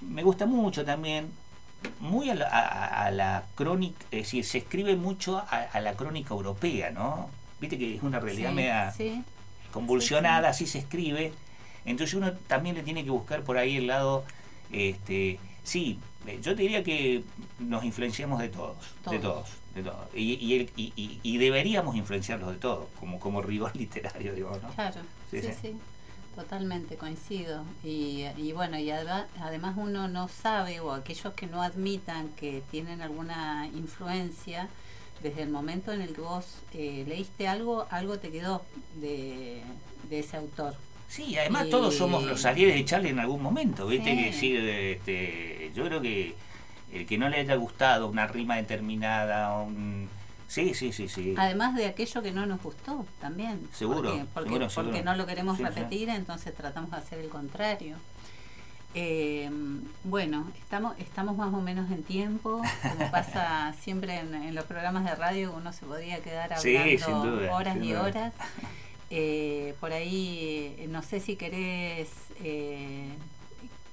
me gusta mucho también, muy a la, crónica, es decir, se escribe mucho a, la crónica europea, ¿no? Viste que es una realidad media convulsionada, así se escribe. Entonces uno también le tiene que buscar por ahí el lado, este, sí, yo te diría que nos influenciamos de todos. de todos y, y, y, deberíamos influenciarlos de todo, como, como rigor literario, digo, ¿no? Claro, sí, sí, totalmente coincido. Y, y bueno, y además uno no sabe, o aquellos que no admitan que tienen alguna influencia, desde el momento en el que vos eh, leíste algo, algo te quedó de, ese autor. Sí, además todos somos los salieres de Charlie en algún momento, ¿viste? Que decir, este, yo creo que el que no le haya gustado una rima determinada, un... Sí, sí, sí, sí. Además de aquello que no nos gustó también. Seguro. Porque, porque, no lo queremos repetir, entonces tratamos de hacer el contrario. Eh, bueno, estamos, estamos más o menos en tiempo, como pasa siempre en, los programas de radio, uno se podría quedar hablando horas y horas. Eh, por ahí, no sé si querés eh,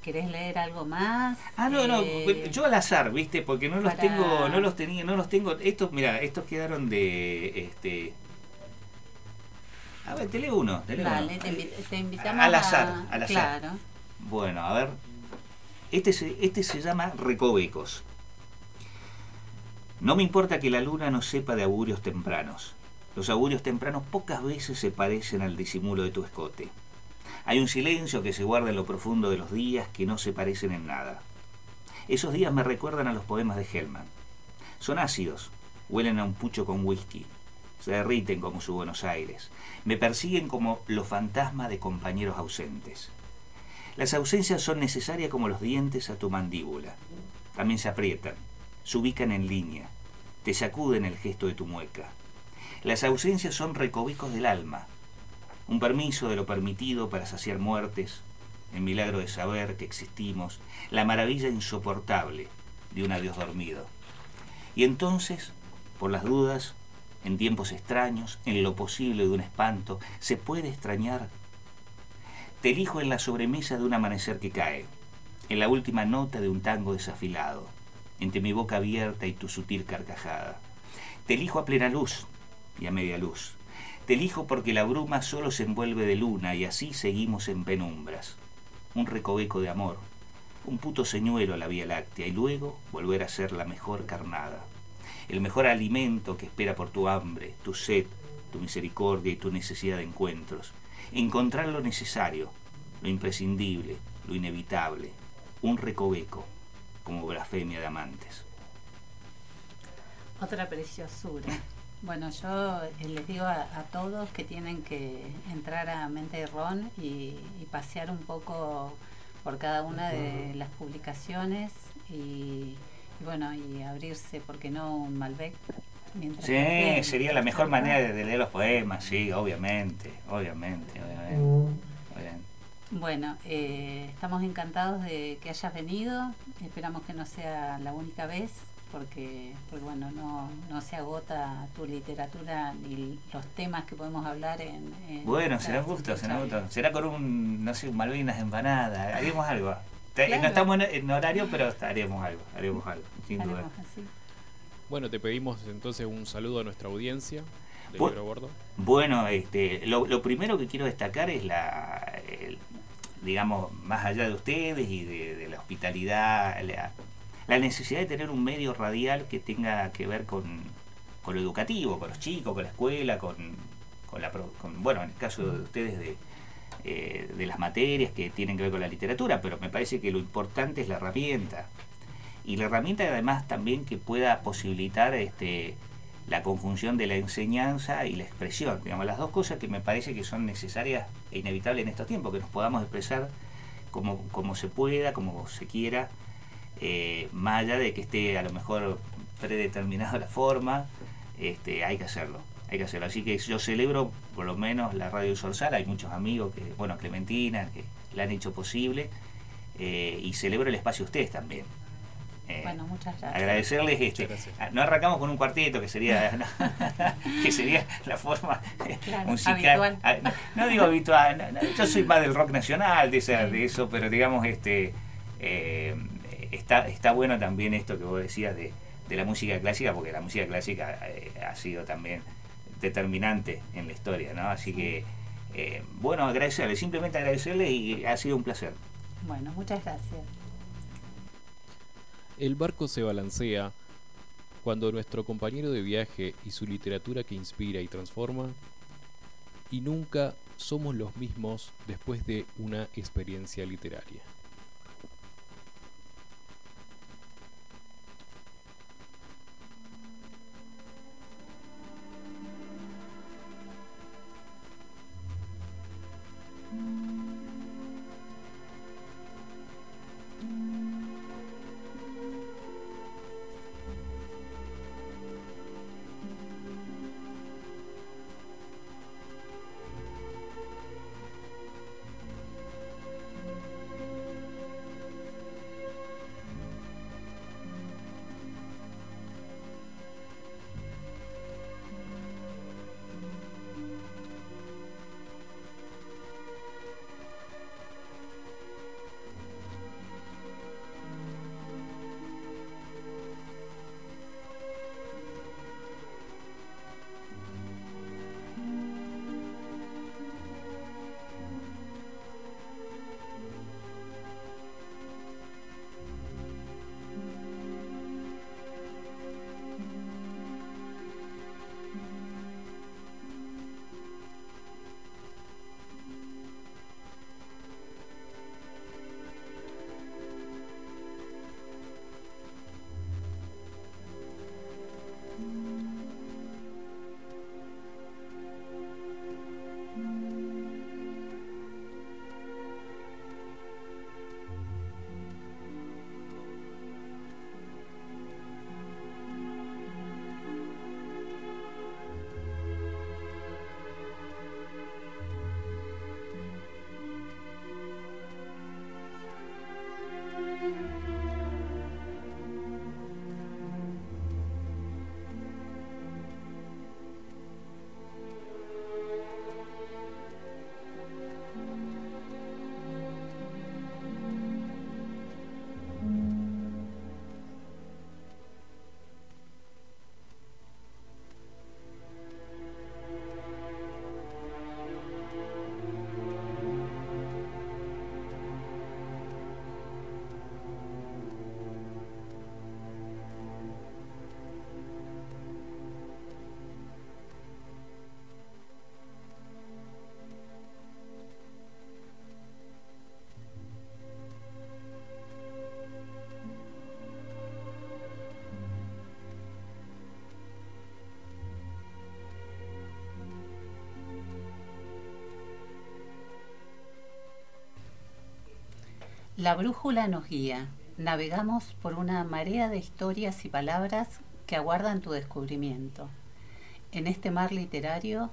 ¿Querés leer algo más? Ah, no, no, eh, yo al azar, ¿viste? Porque no los tengo, no los tenía, no los tengo. Estos, mira, estos quedaron de este A ver, te leo uno, te leo Dale, Te, invitamos al azar, al azar. Claro. Bueno, a ver. Este se, este se llama Recovecos. No me importa que la luna no sepa de augurios tempranos. Los augurios tempranos pocas veces se parecen al disimulo de tu escote. Hay un silencio que se guarda en lo profundo de los días que no se parecen en nada. Esos días me recuerdan a los poemas de Hellman. Son ácidos, huelen a un pucho con whisky, se derriten como su Buenos Aires, me persiguen como los fantasmas de compañeros ausentes. Las ausencias son necesarias como los dientes a tu mandíbula. También se aprietan, se ubican en línea, te sacuden el gesto de tu mueca. Las ausencias son recovicos del alma, un permiso de lo permitido para saciar muertes, el milagro de saber que existimos, la maravilla insoportable de un adiós dormido. Y entonces, por las dudas, en tiempos extraños, en lo posible de un espanto, se puede extrañar. Te elijo en la sobremesa de un amanecer que cae, en la última nota de un tango desafilado, entre mi boca abierta y tu sutil carcajada. Te elijo a plena luz y a media luz, te elijo porque la bruma solo se envuelve de luna y así seguimos en penumbras. Un recoveco de amor, un puto señuelo a la Vía Láctea y luego volver a ser la mejor carnada. El mejor alimento que espera por tu hambre, tu sed, tu misericordia y tu necesidad de encuentros. Encontrar lo necesario, lo imprescindible, lo inevitable. Un recoveco como blasfemia de amantes. Otra preciosura. Bueno, yo eh, les digo a, todos que tienen que entrar a Mente de Ron y, pasear un poco por cada una de las publicaciones y, bueno, y abrirse, porque no un Malbec. Sí, sería la mejor manera de, leer los poemas, sí, obviamente, obviamente, obviamente. Bueno, eh, estamos encantados de que hayas venido, esperamos que no sea la única vez porque, bueno, no, no se agota tu literatura ni los temas que podemos hablar en... bueno, será gusto, será gusto. Será con un, no sé, un Malvinas empanada, haremos algo. No estamos en, horario, pero haremos algo, haremos algo, sin duda. Bueno, te pedimos entonces un saludo a nuestra audiencia de Libro Bordo. Bueno, este, lo, primero que quiero destacar es la, digamos, más allá de ustedes y de, la hospitalidad, la, necesidad de tener un medio radial que tenga que ver con, lo educativo, con los chicos, con la escuela, con, con la, bueno, en el caso de ustedes de, eh, de las materias que tienen que ver con la literatura, pero me parece que lo importante es la herramienta. Y la herramienta además también que pueda posibilitar este, la conjunción de la enseñanza y la expresión. Digamos, las dos cosas que me parece que son necesarias e inevitables en estos tiempos, que nos podamos expresar como, como se pueda, como se quiera, eh, más allá de que esté a lo mejor predeterminada la forma, este, hay que hacerlo hay que hacerlo. Así que yo celebro por lo menos la Radio Sorsal, hay muchos amigos, que bueno, Clementina, que la han hecho posible, eh, y celebro el espacio ustedes también. Eh, bueno, muchas gracias. Agradecerles este. Ah, no arrancamos con un cuarteto que sería que sería la forma musical. Ah, no, digo habitual, yo soy más del rock nacional, de, de eso, pero digamos este eh, está, está bueno también esto que vos decías de, de la música clásica, porque la música clásica ha sido también determinante en la historia, ¿no? Así que, eh, bueno, agradecerle, simplemente agradecerle y ha sido un placer. Bueno, muchas gracias. El barco se balancea cuando nuestro compañero de viaje y su literatura que inspira y transforma, y nunca somos los mismos después de una experiencia literaria. La brújula nos guía. Navegamos por una marea de historias y palabras que aguardan tu descubrimiento. En este mar literario,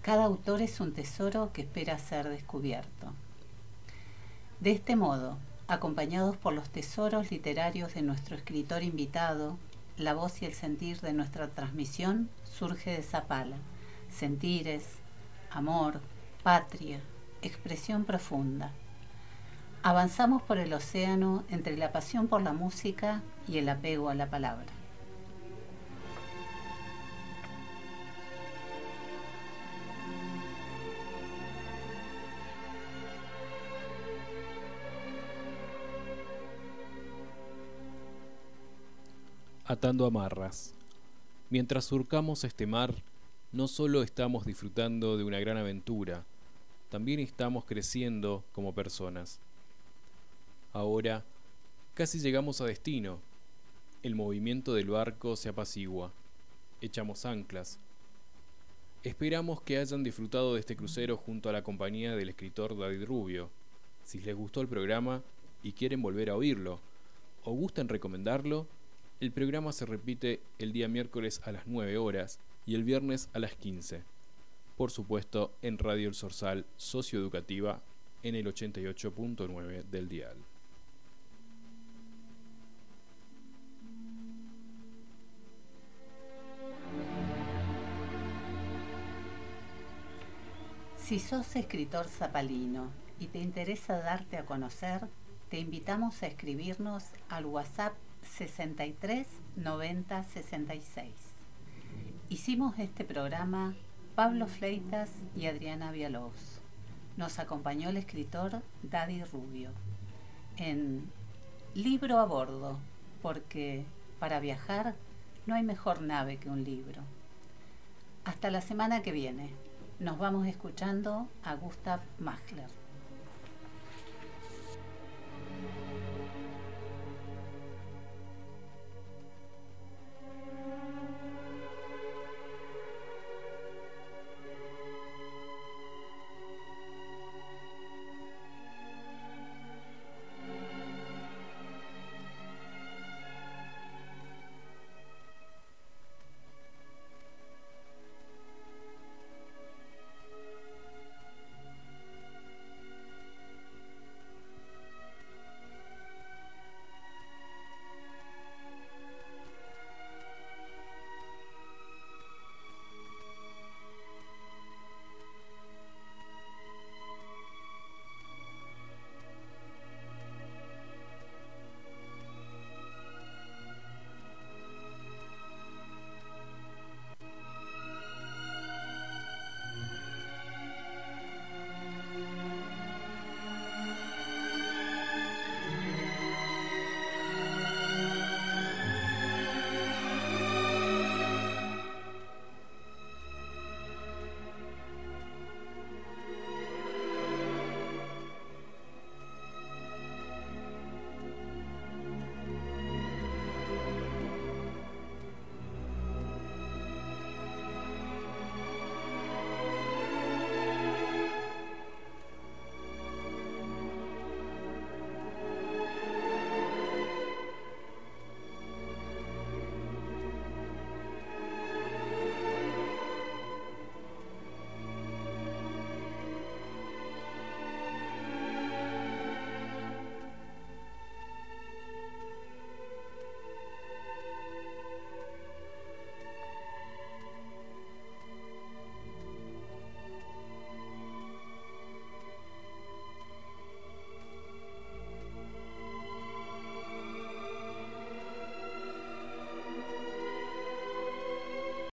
cada autor es un tesoro que espera ser descubierto. De este modo, acompañados por los tesoros literarios de nuestro escritor invitado, la voz y el sentir de nuestra transmisión surge de Zapala. Sentires, amor, patria, expresión profunda Avanzamos por el océano entre la pasión por la música y el apego a la palabra. Atando amarras. Mientras surcamos este mar, no solo estamos disfrutando de una gran aventura, también estamos creciendo como personas. Ahora, casi llegamos a destino. El movimiento del barco se apacigua. Echamos anclas. Esperamos que hayan disfrutado de este crucero junto a la compañía del escritor David Rubio. Si les gustó el programa y quieren volver a oírlo, o gustan recomendarlo, el programa se repite el día miércoles a las 9 horas y el viernes a las 15. Por supuesto, en Radio El Sorsal Socioeducativa en el 88.9 del dial. Si sos escritor zapalino y te interesa darte a conocer, te invitamos a escribirnos al WhatsApp 63 90 66. Hicimos este programa Pablo Fleitas y Adriana Vialós. Nos acompañó el escritor Daddy Rubio en Libro a bordo, porque para viajar no hay mejor nave que un libro. Hasta la semana que viene. Nos vamos escuchando a Gustav Mahler.